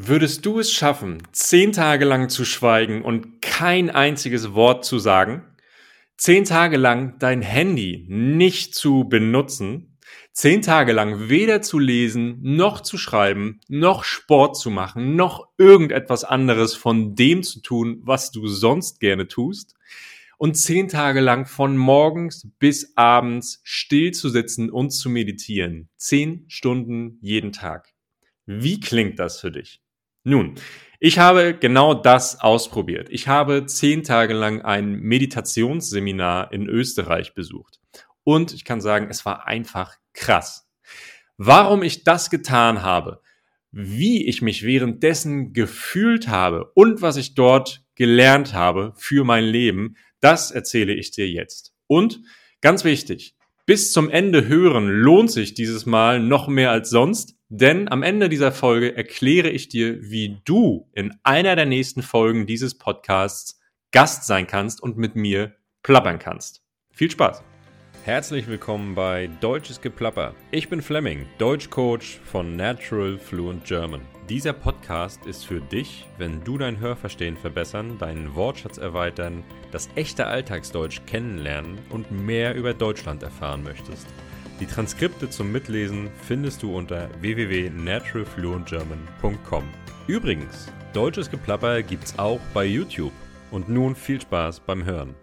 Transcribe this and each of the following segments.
Würdest du es schaffen, zehn Tage lang zu schweigen und kein einziges Wort zu sagen? Zehn Tage lang dein Handy nicht zu benutzen? Zehn Tage lang weder zu lesen, noch zu schreiben, noch Sport zu machen, noch irgendetwas anderes von dem zu tun, was du sonst gerne tust? Und zehn Tage lang von morgens bis abends still zu sitzen und zu meditieren. Zehn Stunden jeden Tag. Wie klingt das für dich? Nun, ich habe genau das ausprobiert. Ich habe zehn Tage lang ein Meditationsseminar in Österreich besucht. Und ich kann sagen, es war einfach krass. Warum ich das getan habe, wie ich mich währenddessen gefühlt habe und was ich dort gelernt habe für mein Leben, das erzähle ich dir jetzt. Und ganz wichtig, bis zum Ende hören lohnt sich dieses Mal noch mehr als sonst, denn am Ende dieser Folge erkläre ich dir, wie du in einer der nächsten Folgen dieses Podcasts Gast sein kannst und mit mir plappern kannst. Viel Spaß! Herzlich willkommen bei Deutsches Geplapper. Ich bin Fleming, Deutschcoach von Natural Fluent German. Dieser Podcast ist für dich, wenn du dein Hörverstehen verbessern, deinen Wortschatz erweitern, das echte Alltagsdeutsch kennenlernen und mehr über Deutschland erfahren möchtest. Die Transkripte zum Mitlesen findest du unter www.naturalfluentgerman.com. Übrigens, deutsches Geplapper gibt's auch bei YouTube. Und nun viel Spaß beim Hören.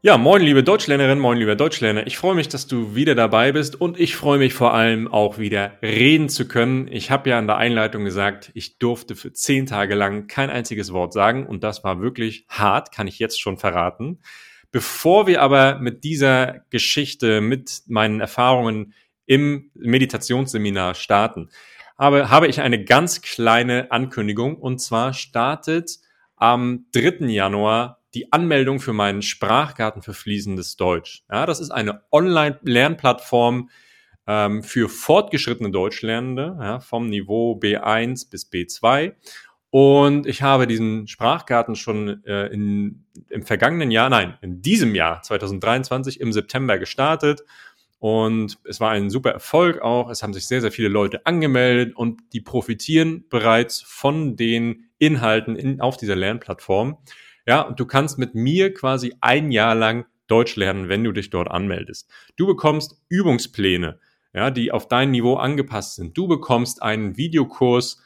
Ja, moin liebe Deutschlernerin, moin lieber Deutschlerner. Ich freue mich, dass du wieder dabei bist und ich freue mich vor allem auch wieder reden zu können. Ich habe ja in der Einleitung gesagt, ich durfte für zehn Tage lang kein einziges Wort sagen und das war wirklich hart, kann ich jetzt schon verraten. Bevor wir aber mit dieser Geschichte, mit meinen Erfahrungen im Meditationsseminar starten, habe, habe ich eine ganz kleine Ankündigung. Und zwar startet am 3. Januar die Anmeldung für meinen Sprachgarten für fließendes Deutsch. Ja, das ist eine Online-Lernplattform ähm, für fortgeschrittene Deutschlernende ja, vom Niveau B1 bis B2. Und ich habe diesen Sprachgarten schon äh, in, im vergangenen Jahr, nein, in diesem Jahr 2023 im September gestartet. Und es war ein super Erfolg auch. Es haben sich sehr, sehr viele Leute angemeldet und die profitieren bereits von den Inhalten in, auf dieser Lernplattform. Ja, und du kannst mit mir quasi ein Jahr lang Deutsch lernen, wenn du dich dort anmeldest. Du bekommst Übungspläne, ja, die auf dein Niveau angepasst sind. Du bekommst einen Videokurs,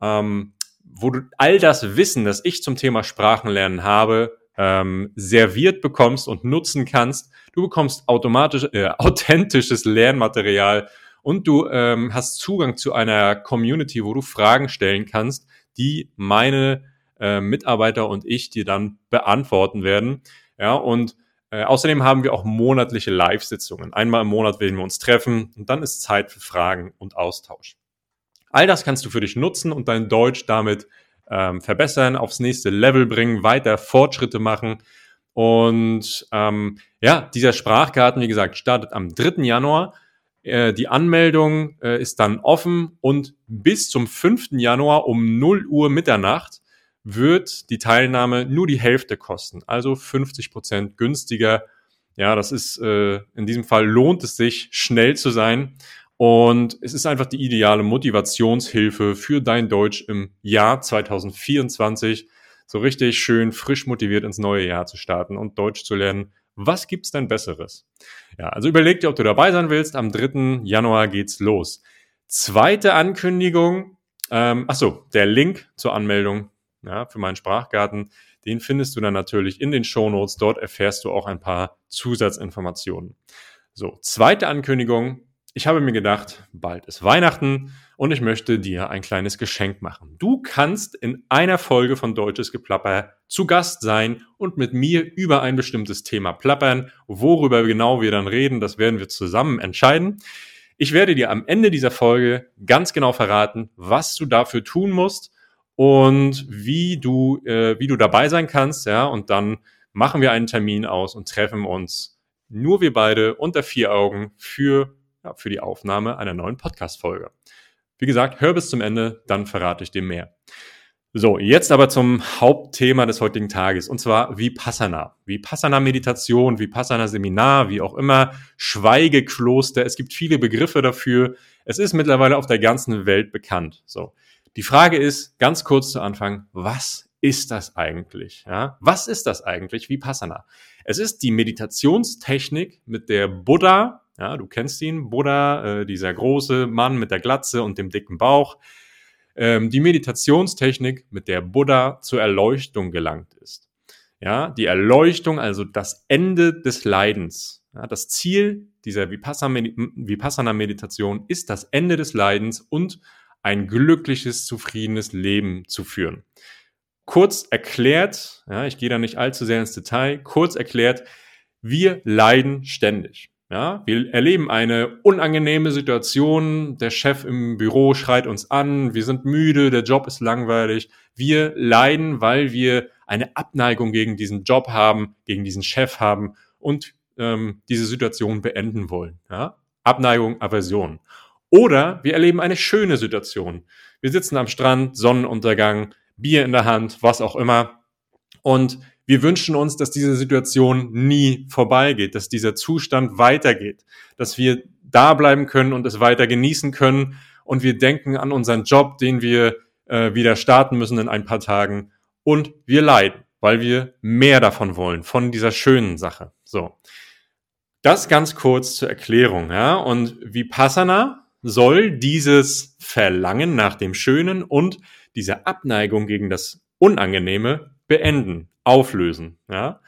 ähm, wo du all das Wissen, das ich zum Thema Sprachenlernen habe, ähm, serviert bekommst und nutzen kannst. Du bekommst automatisch äh, authentisches Lernmaterial und du ähm, hast Zugang zu einer Community, wo du Fragen stellen kannst, die meine äh, Mitarbeiter und ich dir dann beantworten werden. Ja, und äh, außerdem haben wir auch monatliche Live-Sitzungen. Einmal im Monat werden wir uns treffen und dann ist Zeit für Fragen und Austausch. All das kannst du für dich nutzen und dein Deutsch damit ähm, verbessern, aufs nächste Level bringen, weiter Fortschritte machen. Und ähm, ja, dieser Sprachgarten, wie gesagt, startet am 3. Januar. Äh, die Anmeldung äh, ist dann offen und bis zum 5. Januar um 0 Uhr Mitternacht wird die Teilnahme nur die Hälfte kosten, also 50 Prozent günstiger. Ja, das ist äh, in diesem Fall lohnt es sich, schnell zu sein. Und es ist einfach die ideale Motivationshilfe für dein Deutsch im Jahr 2024, so richtig schön frisch motiviert ins neue Jahr zu starten und Deutsch zu lernen. Was gibt's denn Besseres? Ja, also überleg dir, ob du dabei sein willst. Am 3. Januar geht's los. Zweite Ankündigung. Ähm, ach so, der Link zur Anmeldung ja, für meinen Sprachgarten, den findest du dann natürlich in den Shownotes. Dort erfährst du auch ein paar Zusatzinformationen. So, zweite Ankündigung ich habe mir gedacht, bald ist Weihnachten und ich möchte dir ein kleines Geschenk machen. Du kannst in einer Folge von Deutsches Geplapper zu Gast sein und mit mir über ein bestimmtes Thema plappern. Worüber genau wir dann reden, das werden wir zusammen entscheiden. Ich werde dir am Ende dieser Folge ganz genau verraten, was du dafür tun musst und wie du, äh, wie du dabei sein kannst, ja, und dann machen wir einen Termin aus und treffen uns nur wir beide unter vier Augen für ja, für die Aufnahme einer neuen Podcast-Folge. Wie gesagt, hör bis zum Ende, dann verrate ich dir mehr. So, jetzt aber zum Hauptthema des heutigen Tages, und zwar Vipassana. Vipassana-Meditation, Vipassana-Seminar, wie auch immer, Schweigekloster. Es gibt viele Begriffe dafür. Es ist mittlerweile auf der ganzen Welt bekannt. So. Die Frage ist, ganz kurz zu Anfang, was ist das eigentlich? Ja? Was ist das eigentlich Vipassana? Es ist die Meditationstechnik, mit der Buddha, ja, du kennst ihn, Buddha, äh, dieser große Mann mit der Glatze und dem dicken Bauch, ähm, die Meditationstechnik, mit der Buddha zur Erleuchtung gelangt ist. Ja, die Erleuchtung, also das Ende des Leidens. Ja, das Ziel dieser Vipassana-Meditation ist das Ende des Leidens und ein glückliches, zufriedenes Leben zu führen. Kurz erklärt, ja, ich gehe da nicht allzu sehr ins Detail, kurz erklärt, wir leiden ständig. Ja, wir erleben eine unangenehme Situation, der Chef im Büro schreit uns an, wir sind müde, der Job ist langweilig. Wir leiden, weil wir eine Abneigung gegen diesen Job haben, gegen diesen Chef haben und ähm, diese Situation beenden wollen. Ja? Abneigung, Aversion. Oder wir erleben eine schöne Situation. Wir sitzen am Strand, Sonnenuntergang, Bier in der Hand, was auch immer. Und wir wünschen uns, dass diese Situation nie vorbeigeht, dass dieser Zustand weitergeht, dass wir da bleiben können und es weiter genießen können. Und wir denken an unseren Job, den wir äh, wieder starten müssen in ein paar Tagen. Und wir leiden, weil wir mehr davon wollen, von dieser schönen Sache. So. Das ganz kurz zur Erklärung, ja. Und Vipassana soll dieses Verlangen nach dem Schönen und diese Abneigung gegen das Unangenehme beenden, auflösen, ja,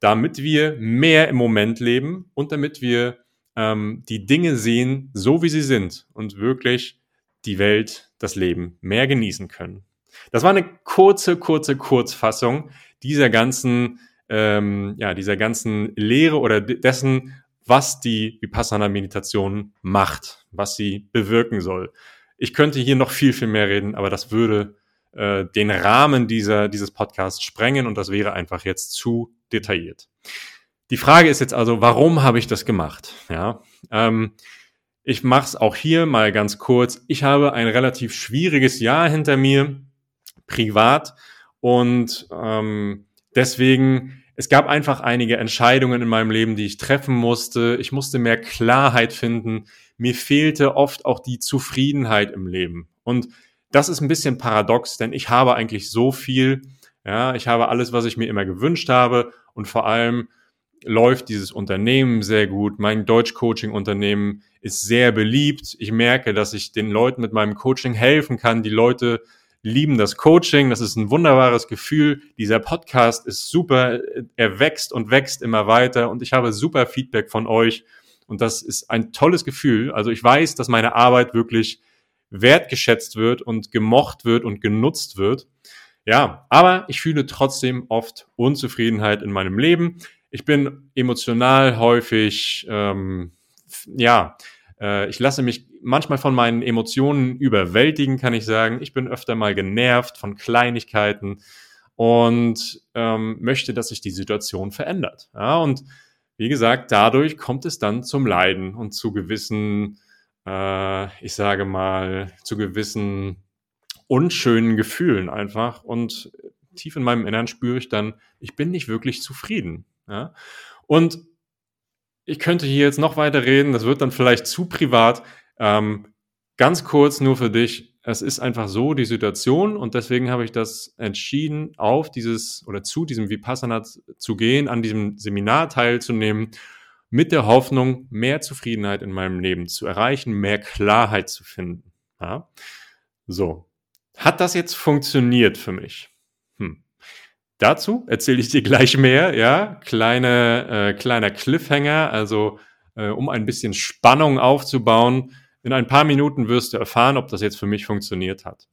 damit wir mehr im Moment leben und damit wir ähm, die Dinge sehen, so wie sie sind und wirklich die Welt, das Leben mehr genießen können. Das war eine kurze, kurze Kurzfassung dieser ganzen, ähm, ja, dieser ganzen Lehre oder dessen, was die Vipassana-Meditation macht, was sie bewirken soll. Ich könnte hier noch viel, viel mehr reden, aber das würde äh, den Rahmen dieser, dieses Podcasts sprengen und das wäre einfach jetzt zu detailliert. Die Frage ist jetzt also, warum habe ich das gemacht? Ja, ähm, ich mache es auch hier mal ganz kurz. Ich habe ein relativ schwieriges Jahr hinter mir, privat, und ähm, deswegen es gab einfach einige Entscheidungen in meinem Leben, die ich treffen musste. Ich musste mehr Klarheit finden. Mir fehlte oft auch die Zufriedenheit im Leben. Und das ist ein bisschen paradox, denn ich habe eigentlich so viel. Ja, ich habe alles, was ich mir immer gewünscht habe. Und vor allem läuft dieses Unternehmen sehr gut. Mein Deutsch-Coaching-Unternehmen ist sehr beliebt. Ich merke, dass ich den Leuten mit meinem Coaching helfen kann. Die Leute lieben das Coaching. Das ist ein wunderbares Gefühl. Dieser Podcast ist super. Er wächst und wächst immer weiter und ich habe super Feedback von euch. Und das ist ein tolles Gefühl. Also ich weiß, dass meine Arbeit wirklich wertgeschätzt wird und gemocht wird und genutzt wird. Ja, aber ich fühle trotzdem oft Unzufriedenheit in meinem Leben. Ich bin emotional häufig, ähm, ja, äh, ich lasse mich manchmal von meinen Emotionen überwältigen, kann ich sagen. Ich bin öfter mal genervt von Kleinigkeiten und ähm, möchte, dass sich die Situation verändert. Ja, und wie gesagt, dadurch kommt es dann zum Leiden und zu gewissen, äh, ich sage mal, zu gewissen unschönen Gefühlen einfach. Und tief in meinem Innern spüre ich dann, ich bin nicht wirklich zufrieden. Ja? Und ich könnte hier jetzt noch weiter reden, das wird dann vielleicht zu privat. Ähm, ganz kurz nur für dich. Es ist einfach so die Situation und deswegen habe ich das entschieden, auf dieses oder zu diesem Vipassana zu gehen, an diesem Seminar teilzunehmen, mit der Hoffnung, mehr Zufriedenheit in meinem Leben zu erreichen, mehr Klarheit zu finden. Ja? So. Hat das jetzt funktioniert für mich? Hm. Dazu erzähle ich dir gleich mehr, ja. Kleine, äh, kleiner Cliffhanger, also äh, um ein bisschen Spannung aufzubauen. In ein paar Minuten wirst du erfahren, ob das jetzt für mich funktioniert hat.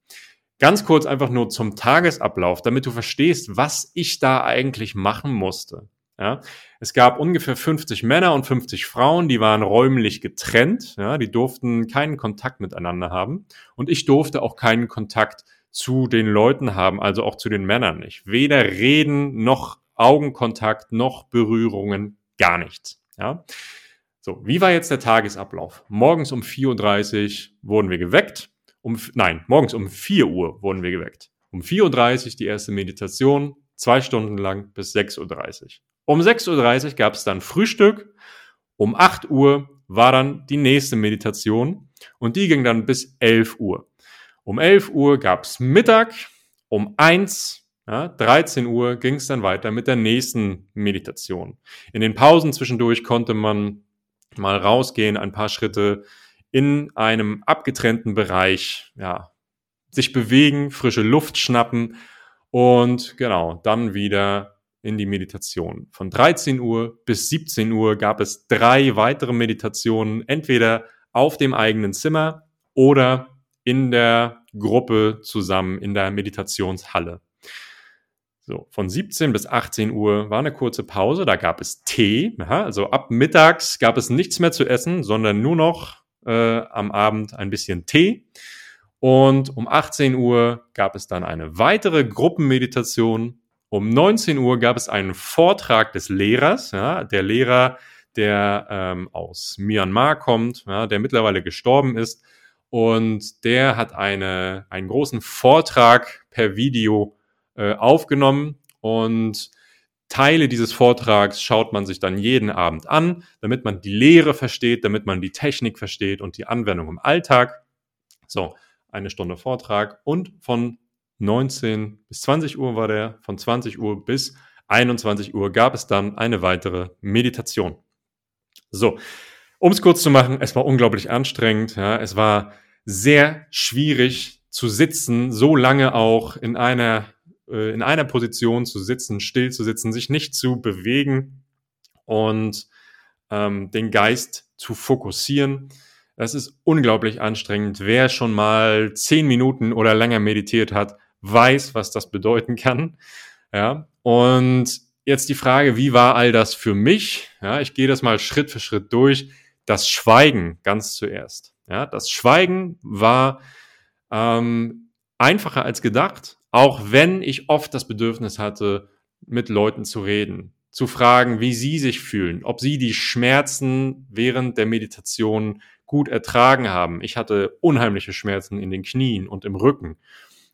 Ganz kurz einfach nur zum Tagesablauf, damit du verstehst, was ich da eigentlich machen musste. Ja, es gab ungefähr 50 Männer und 50 Frauen, die waren räumlich getrennt, ja, die durften keinen Kontakt miteinander haben und ich durfte auch keinen Kontakt zu den Leuten haben, also auch zu den Männern nicht. Weder Reden noch Augenkontakt noch Berührungen, gar nichts. Ja? So, wie war jetzt der Tagesablauf? Morgens um 4.30 Uhr wurden wir geweckt. Um, nein, morgens um 4 Uhr wurden wir geweckt. Um 4.30 Uhr die erste Meditation, zwei Stunden lang bis 6.30 Uhr. Um 6.30 Uhr gab es dann Frühstück. Um 8 Uhr war dann die nächste Meditation und die ging dann bis 11 Uhr. Um 11 Uhr gab's Mittag, um 1, ja, 13 Uhr ging es dann weiter mit der nächsten Meditation. In den Pausen zwischendurch konnte man mal rausgehen, ein paar Schritte in einem abgetrennten Bereich, ja, sich bewegen, frische Luft schnappen und genau, dann wieder in die Meditation. Von 13 Uhr bis 17 Uhr gab es drei weitere Meditationen, entweder auf dem eigenen Zimmer oder in der Gruppe zusammen in der Meditationshalle. So, von 17 bis 18 Uhr war eine kurze Pause, da gab es Tee. Aha, also ab mittags gab es nichts mehr zu essen, sondern nur noch äh, am Abend ein bisschen Tee. Und um 18 Uhr gab es dann eine weitere Gruppenmeditation. Um 19 Uhr gab es einen Vortrag des Lehrers. Ja, der Lehrer, der ähm, aus Myanmar kommt, ja, der mittlerweile gestorben ist. Und der hat eine, einen großen Vortrag per Video äh, aufgenommen. Und Teile dieses Vortrags schaut man sich dann jeden Abend an, damit man die Lehre versteht, damit man die Technik versteht und die Anwendung im Alltag. So, eine Stunde Vortrag und von 19 bis 20 Uhr war der, von 20 Uhr bis 21 Uhr gab es dann eine weitere Meditation. So, um es kurz zu machen, es war unglaublich anstrengend. Ja, es war sehr schwierig zu sitzen, so lange auch in einer äh, in einer Position zu sitzen, still zu sitzen, sich nicht zu bewegen und ähm, den Geist zu fokussieren. Das ist unglaublich anstrengend. Wer schon mal zehn Minuten oder länger meditiert hat, weiß, was das bedeuten kann. Ja, und jetzt die Frage, wie war all das für mich? Ja, ich gehe das mal Schritt für Schritt durch. Das Schweigen ganz zuerst. Ja, das Schweigen war ähm, einfacher als gedacht, auch wenn ich oft das Bedürfnis hatte, mit Leuten zu reden, zu fragen, wie sie sich fühlen, ob sie die Schmerzen während der Meditation gut ertragen haben. Ich hatte unheimliche Schmerzen in den Knien und im Rücken.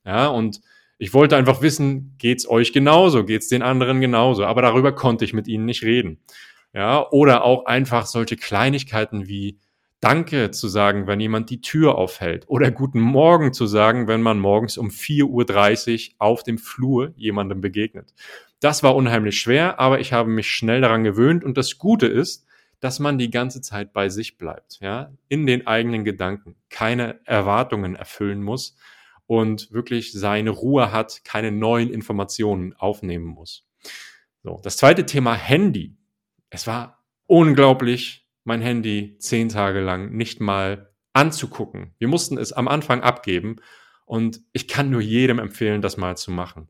Ja, und ich wollte einfach wissen, geht's euch genauso, geht's den anderen genauso, aber darüber konnte ich mit ihnen nicht reden. Ja, oder auch einfach solche Kleinigkeiten wie Danke zu sagen, wenn jemand die Tür aufhält. Oder Guten Morgen zu sagen, wenn man morgens um 4.30 Uhr auf dem Flur jemandem begegnet. Das war unheimlich schwer, aber ich habe mich schnell daran gewöhnt. Und das Gute ist, dass man die ganze Zeit bei sich bleibt, ja, in den eigenen Gedanken, keine Erwartungen erfüllen muss und wirklich seine Ruhe hat, keine neuen Informationen aufnehmen muss. So, das zweite Thema Handy. Es war unglaublich mein Handy zehn Tage lang nicht mal anzugucken. Wir mussten es am Anfang abgeben und ich kann nur jedem empfehlen, das mal zu machen.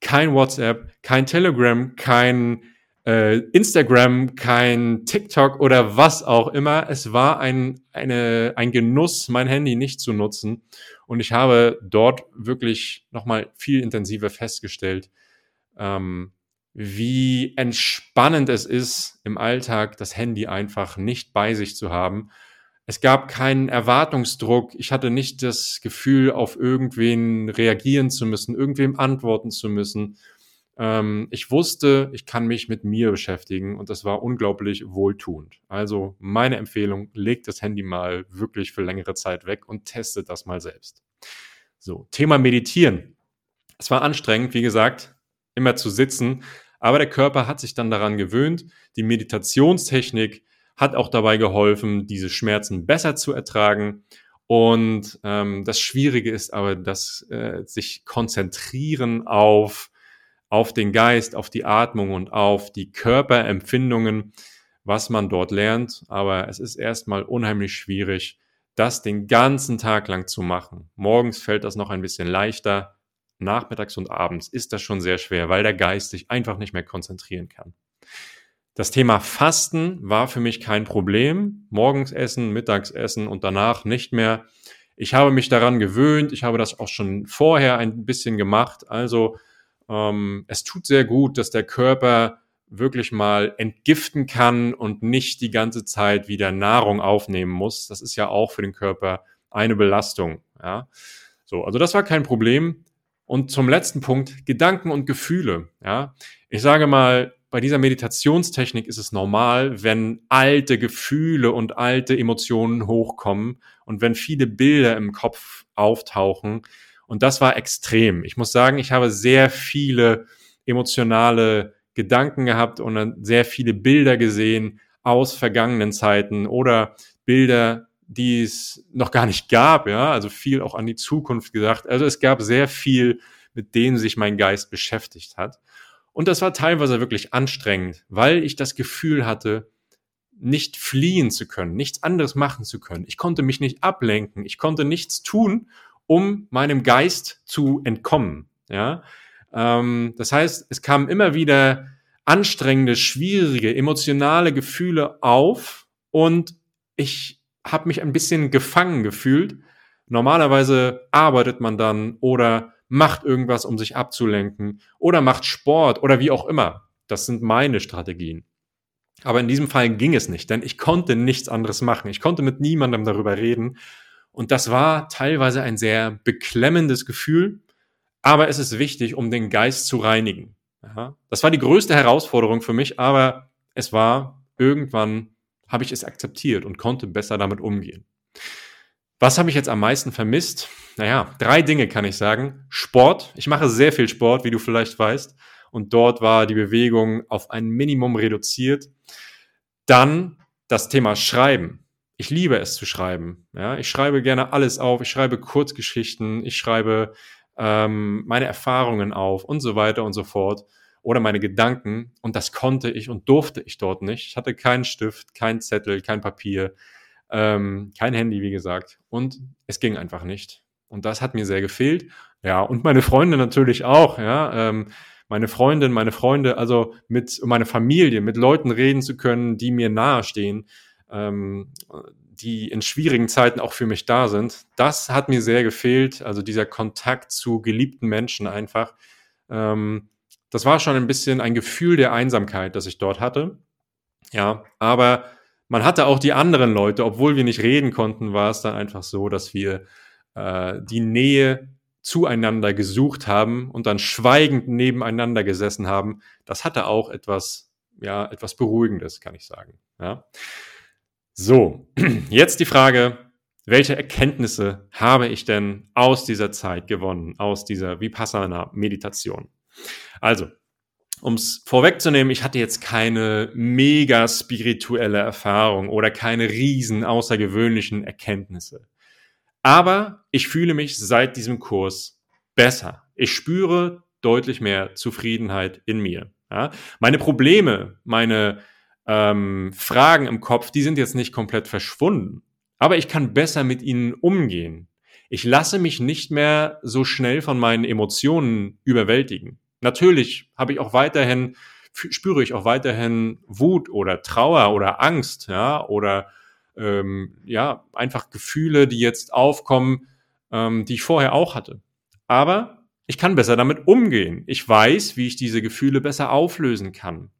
Kein WhatsApp, kein Telegram, kein äh, Instagram, kein TikTok oder was auch immer. Es war ein, eine, ein Genuss, mein Handy nicht zu nutzen. Und ich habe dort wirklich nochmal viel intensiver festgestellt, ähm, wie entspannend es ist, im Alltag das Handy einfach nicht bei sich zu haben. Es gab keinen Erwartungsdruck. Ich hatte nicht das Gefühl, auf irgendwen reagieren zu müssen, irgendwem antworten zu müssen. Ähm, ich wusste, ich kann mich mit mir beschäftigen und das war unglaublich wohltuend. Also meine Empfehlung, legt das Handy mal wirklich für längere Zeit weg und testet das mal selbst. So, Thema Meditieren. Es war anstrengend, wie gesagt, immer zu sitzen. Aber der Körper hat sich dann daran gewöhnt. Die Meditationstechnik hat auch dabei geholfen, diese Schmerzen besser zu ertragen. Und ähm, das Schwierige ist aber, dass äh, sich konzentrieren auf, auf den Geist, auf die Atmung und auf die Körperempfindungen, was man dort lernt. Aber es ist erstmal unheimlich schwierig, das den ganzen Tag lang zu machen. Morgens fällt das noch ein bisschen leichter, nachmittags und abends ist das schon sehr schwer, weil der Geist sich einfach nicht mehr konzentrieren kann. Das Thema Fasten war für mich kein Problem. Morgens essen, mittags essen und danach nicht mehr. Ich habe mich daran gewöhnt. Ich habe das auch schon vorher ein bisschen gemacht. Also ähm, es tut sehr gut, dass der Körper wirklich mal entgiften kann und nicht die ganze Zeit wieder Nahrung aufnehmen muss. Das ist ja auch für den Körper eine Belastung. Ja, so also das war kein Problem. Und zum letzten Punkt, Gedanken und Gefühle. Ja, ich sage mal, bei dieser Meditationstechnik ist es normal, wenn alte Gefühle und alte Emotionen hochkommen und wenn viele Bilder im Kopf auftauchen. Und das war extrem. Ich muss sagen, ich habe sehr viele emotionale Gedanken gehabt und sehr viele Bilder gesehen aus vergangenen Zeiten oder Bilder, die es noch gar nicht gab, ja, also viel auch an die Zukunft gesagt. Also es gab sehr viel, mit dem sich mein Geist beschäftigt hat. Und das war teilweise wirklich anstrengend, weil ich das Gefühl hatte, nicht fliehen zu können, nichts anderes machen zu können. Ich konnte mich nicht ablenken, ich konnte nichts tun, um meinem Geist zu entkommen. Ja, ähm, das heißt, es kamen immer wieder anstrengende, schwierige, emotionale Gefühle auf und ich habe mich ein bisschen gefangen gefühlt. Normalerweise arbeitet man dann oder macht irgendwas, um sich abzulenken oder macht Sport oder wie auch immer. Das sind meine Strategien. Aber in diesem Fall ging es nicht, denn ich konnte nichts anderes machen. Ich konnte mit niemandem darüber reden. Und das war teilweise ein sehr beklemmendes Gefühl, aber es ist wichtig, um den Geist zu reinigen. Ja, das war die größte Herausforderung für mich, aber es war irgendwann, habe ich es akzeptiert und konnte besser damit umgehen. Was habe ich jetzt am meisten vermisst? Naja, drei Dinge kann ich sagen. Sport. Ich mache sehr viel Sport, wie du vielleicht weißt. Und dort war die Bewegung auf ein Minimum reduziert. Dann das Thema Schreiben. Ich liebe es zu schreiben. Ja, ich schreibe gerne alles auf. Ich schreibe Kurzgeschichten. Ich schreibe ähm, meine Erfahrungen auf und so weiter und so fort oder meine Gedanken und das konnte ich und durfte ich dort nicht. Ich hatte keinen Stift, kein Zettel, kein Papier, ähm, kein Handy, wie gesagt und es ging einfach nicht und das hat mir sehr gefehlt. Ja und meine Freunde natürlich auch. Ja, ähm, meine Freundin, meine Freunde, also mit meine Familie, mit Leuten reden zu können, die mir nahestehen, ähm, die in schwierigen Zeiten auch für mich da sind. Das hat mir sehr gefehlt, also dieser Kontakt zu geliebten Menschen einfach. Ähm, das war schon ein bisschen ein Gefühl der Einsamkeit, das ich dort hatte. Ja, aber man hatte auch die anderen Leute, obwohl wir nicht reden konnten, war es dann einfach so, dass wir äh, die Nähe zueinander gesucht haben und dann schweigend nebeneinander gesessen haben. Das hatte auch etwas, ja, etwas Beruhigendes, kann ich sagen. Ja. So, jetzt die Frage, welche Erkenntnisse habe ich denn aus dieser Zeit gewonnen, aus dieser Vipassana-Meditation? Also, um es vorwegzunehmen, ich hatte jetzt keine mega spirituelle Erfahrung oder keine riesen außergewöhnlichen Erkenntnisse. Aber ich fühle mich seit diesem Kurs besser. Ich spüre deutlich mehr Zufriedenheit in mir. Ja? Meine Probleme, meine ähm, Fragen im Kopf, die sind jetzt nicht komplett verschwunden. Aber ich kann besser mit ihnen umgehen. Ich lasse mich nicht mehr so schnell von meinen Emotionen überwältigen. Natürlich habe ich auch weiterhin, spüre ich auch weiterhin Wut oder Trauer oder Angst, ja, oder ähm, ja, einfach Gefühle, die jetzt aufkommen, ähm, die ich vorher auch hatte. Aber ich kann besser damit umgehen. Ich weiß, wie ich diese Gefühle besser auflösen kann.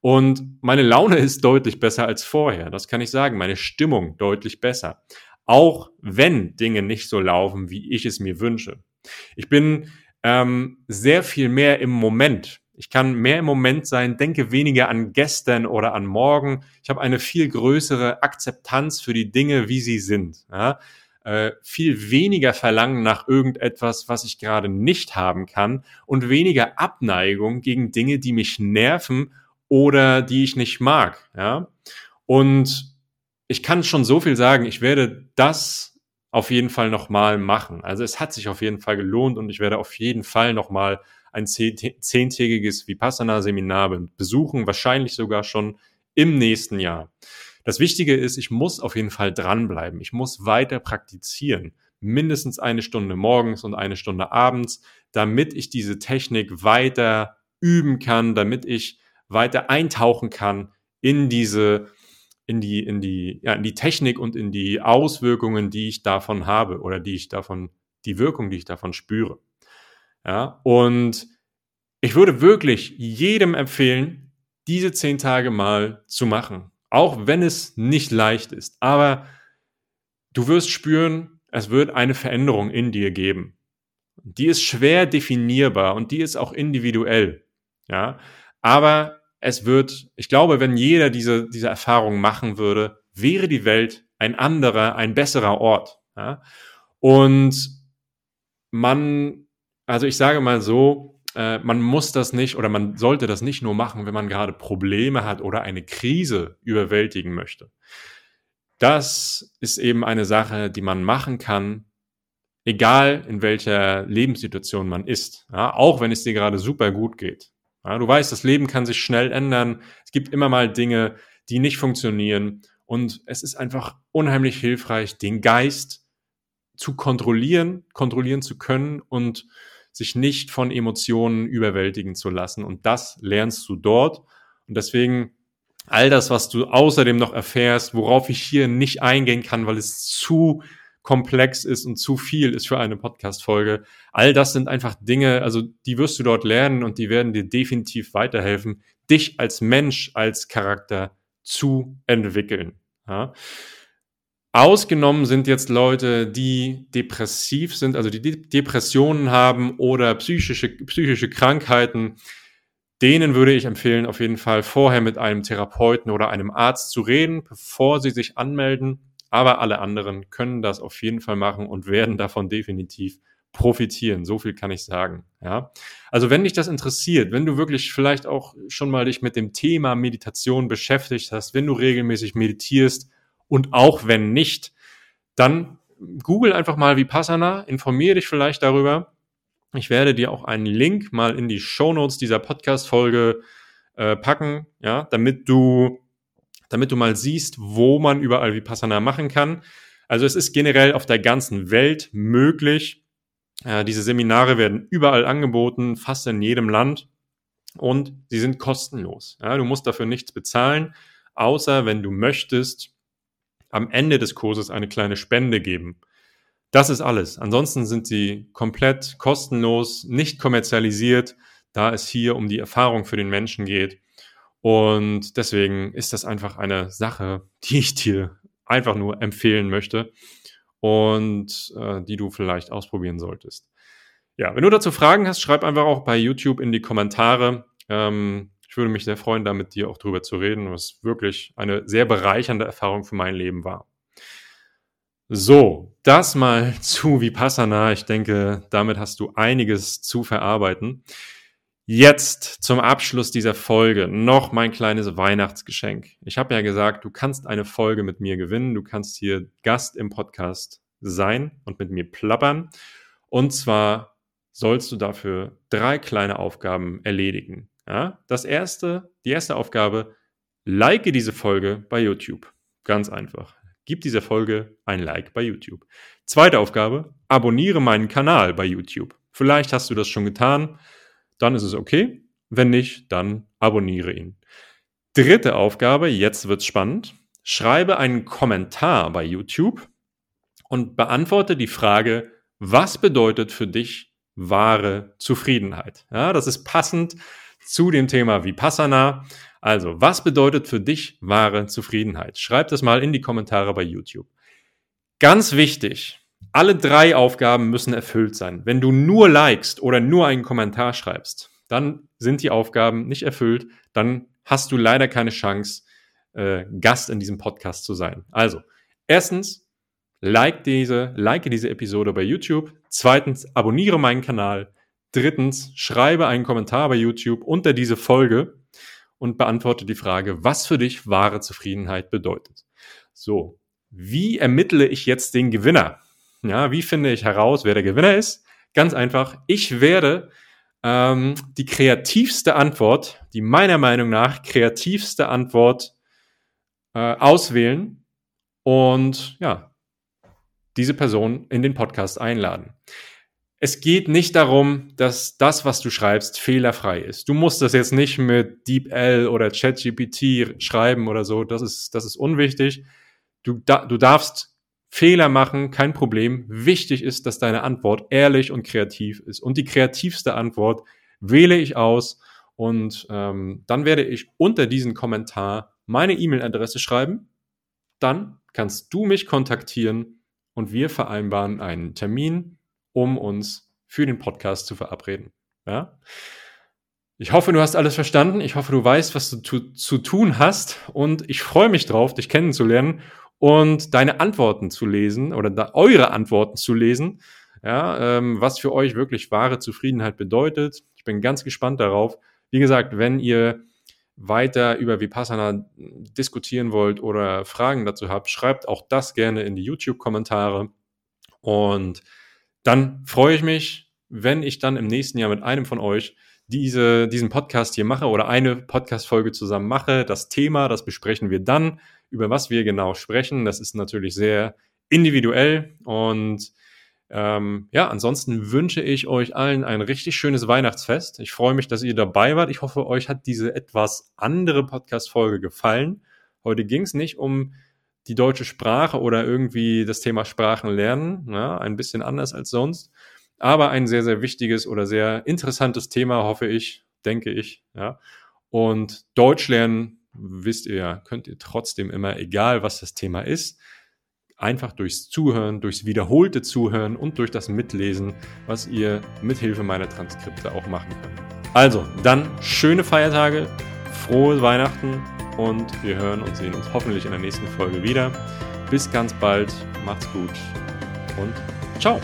Und meine Laune ist deutlich besser als vorher. Das kann ich sagen. Meine Stimmung deutlich besser. Auch wenn Dinge nicht so laufen, wie ich es mir wünsche. Ich bin ähm, sehr viel mehr im Moment. Ich kann mehr im Moment sein, denke weniger an gestern oder an morgen. Ich habe eine viel größere Akzeptanz für die Dinge, wie sie sind. Ja? Äh, viel weniger Verlangen nach irgendetwas, was ich gerade nicht haben kann und weniger Abneigung gegen Dinge, die mich nerven oder die ich nicht mag. Ja? Und ich kann schon so viel sagen, ich werde das auf jeden Fall nochmal machen. Also es hat sich auf jeden Fall gelohnt und ich werde auf jeden Fall nochmal ein zehntägiges Vipassana-Seminar besuchen, wahrscheinlich sogar schon im nächsten Jahr. Das Wichtige ist, ich muss auf jeden Fall dranbleiben. Ich muss weiter praktizieren. Mindestens eine Stunde morgens und eine Stunde abends, damit ich diese Technik weiter üben kann, damit ich weiter eintauchen kann in diese, in die, in die, ja, in die Technik und in die Auswirkungen, die ich davon habe oder die ich davon, die Wirkung, die ich davon spüre. Ja, und ich würde wirklich jedem empfehlen, diese zehn Tage mal zu machen. Auch wenn es nicht leicht ist. Aber du wirst spüren, es wird eine Veränderung in dir geben. Die ist schwer definierbar und die ist auch individuell. Ja, aber es wird, ich glaube, wenn jeder diese, diese Erfahrung machen würde, wäre die Welt ein anderer, ein besserer Ort. Ja? Und man, also ich sage mal so, äh, man muss das nicht oder man sollte das nicht nur machen, wenn man gerade Probleme hat oder eine Krise überwältigen möchte. Das ist eben eine Sache, die man machen kann, egal in welcher Lebenssituation man ist. Ja, auch wenn es dir gerade super gut geht. Ja, du weißt, das Leben kann sich schnell ändern. Es gibt immer mal Dinge, die nicht funktionieren. Und es ist einfach unheimlich hilfreich, den Geist zu kontrollieren, kontrollieren zu können und sich nicht von Emotionen überwältigen zu lassen. Und das lernst du dort. Und deswegen all das, was du außerdem noch erfährst, worauf ich hier nicht eingehen kann, weil es zu komplex ist und zu viel ist für eine Podcast-Folge. All das sind einfach Dinge, also die wirst du dort lernen und die werden dir definitiv weiterhelfen, dich als Mensch, als Charakter zu entwickeln. Ja. Ausgenommen sind jetzt Leute, die depressiv sind, also die Depressionen haben oder psychische, psychische Krankheiten. Denen würde ich empfehlen, auf jeden Fall vorher mit einem Therapeuten oder einem Arzt zu reden, bevor sie sich anmelden aber alle anderen können das auf jeden Fall machen und werden davon definitiv profitieren. So viel kann ich sagen. Ja. Also wenn dich das interessiert, wenn du wirklich vielleicht auch schon mal dich mit dem Thema Meditation beschäftigt hast, wenn du regelmäßig meditierst und auch wenn nicht, dann google einfach mal Vipassana, informiere dich vielleicht darüber. Ich werde dir auch einen Link mal in die Show Notes dieser Podcast-Folge äh, packen, ja, damit du damit du mal siehst, wo man überall Vipassana machen kann. Also es ist generell auf der ganzen Welt möglich. Äh, diese Seminare werden überall angeboten, fast in jedem Land. Und sie sind kostenlos. Ja, du musst dafür nichts bezahlen, außer wenn du möchtest, am Ende des Kurses eine kleine Spende geben. Das ist alles. Ansonsten sind sie komplett kostenlos, nicht kommerzialisiert, da es hier um die Erfahrung für den Menschen geht. Und deswegen ist das einfach eine Sache, die ich dir einfach nur empfehlen möchte und äh, die du vielleicht ausprobieren solltest. Ja, wenn du dazu Fragen hast, schreib einfach auch bei YouTube in die Kommentare. Ähm, ich würde mich sehr freuen, da mit dir auch drüber zu reden, was wirklich eine sehr bereichernde Erfahrung für mein Leben war. So, das mal zu Vipassana. Ich denke, damit hast du einiges zu verarbeiten. Jetzt zum Abschluss dieser Folge noch mein kleines Weihnachtsgeschenk. Ich habe ja gesagt, du kannst eine Folge mit mir gewinnen. Du kannst hier Gast im Podcast sein und mit mir plappern. Und zwar sollst du dafür drei kleine Aufgaben erledigen. Ja? Das erste, die erste Aufgabe, like diese Folge bei YouTube. Ganz einfach. Gib dieser Folge ein Like bei YouTube. Zweite Aufgabe, abonniere meinen Kanal bei YouTube. Vielleicht hast du das schon getan dann ist es okay. Wenn nicht, dann abonniere ihn. Dritte Aufgabe, jetzt wird's spannend. Schreibe einen Kommentar bei YouTube und beantworte die Frage, was bedeutet für dich wahre Zufriedenheit? Ja, das ist passend zu dem Thema Vipassana. Also, was bedeutet für dich wahre Zufriedenheit? Schreib das mal in die Kommentare bei YouTube. Ganz wichtig, alle drei Aufgaben müssen erfüllt sein. Wenn du nur likest oder nur einen Kommentar schreibst, dann sind die Aufgaben nicht erfüllt. Dann hast du leider keine Chance, äh, Gast in diesem Podcast zu sein. Also, erstens, like diese, like diese Episode bei YouTube. Zweitens, abonniere meinen Kanal. Drittens, schreibe einen Kommentar bei YouTube unter diese Folge und beantworte die Frage, was für dich wahre Zufriedenheit bedeutet. So, wie ermittle ich jetzt den Gewinner? Ja, wie finde ich heraus, wer der Gewinner ist? Ganz einfach, ich werde ähm, die kreativste Antwort, die meiner Meinung nach kreativste Antwort äh, auswählen und ja, diese Person in den Podcast einladen. Es geht nicht darum, dass das, was du schreibst, fehlerfrei ist. Du musst das jetzt nicht mit DeepL oder ChatGPT schreiben oder so. Das ist, das ist unwichtig. Du, da, du darfst Fehler machen, kein Problem. Wichtig ist, dass deine Antwort ehrlich und kreativ ist. Und die kreativste Antwort wähle ich aus und ähm, dann werde ich unter diesen Kommentar meine E-Mail-Adresse schreiben. Dann kannst du mich kontaktieren und wir vereinbaren einen Termin, um uns für den Podcast zu verabreden. Ja? Ich hoffe, du hast alles verstanden. Ich hoffe, du weißt, was du zu, zu tun hast. Und ich freue mich drauf, dich kennenzulernen und deine Antworten zu lesen oder da, eure Antworten zu lesen. Ja, ähm, was für euch wirklich wahre Zufriedenheit bedeutet. Ich bin ganz gespannt darauf. Wie gesagt, wenn ihr weiter über Vipassana diskutieren wollt oder Fragen dazu habt, schreibt auch das gerne in die YouTube-Kommentare. Und dann freue ich mich, wenn ich dann im nächsten Jahr mit einem von euch diese, diesen Podcast hier mache oder eine Podcast-Folge zusammen mache. Das Thema, das besprechen wir dann, über was wir genau sprechen. Das ist natürlich sehr individuell und ähm, ja, ansonsten wünsche ich euch allen ein richtig schönes Weihnachtsfest. Ich freue mich, dass ihr dabei wart. Ich hoffe, euch hat diese etwas andere Podcast-Folge gefallen. Heute ging es nicht um die deutsche Sprache oder irgendwie das Thema Sprachen lernen, ja, ein bisschen anders als sonst, aber ein sehr, sehr wichtiges oder sehr interessantes Thema, hoffe ich, denke ich. Ja. Und Deutsch lernen, wisst ihr, könnt ihr trotzdem immer, egal was das Thema ist, einfach durchs Zuhören, durchs wiederholte Zuhören und durch das Mitlesen, was ihr mithilfe meiner Transkripte auch machen könnt. Also, dann schöne Feiertage, frohe Weihnachten und wir hören und sehen uns hoffentlich in der nächsten Folge wieder. Bis ganz bald, macht's gut und ciao!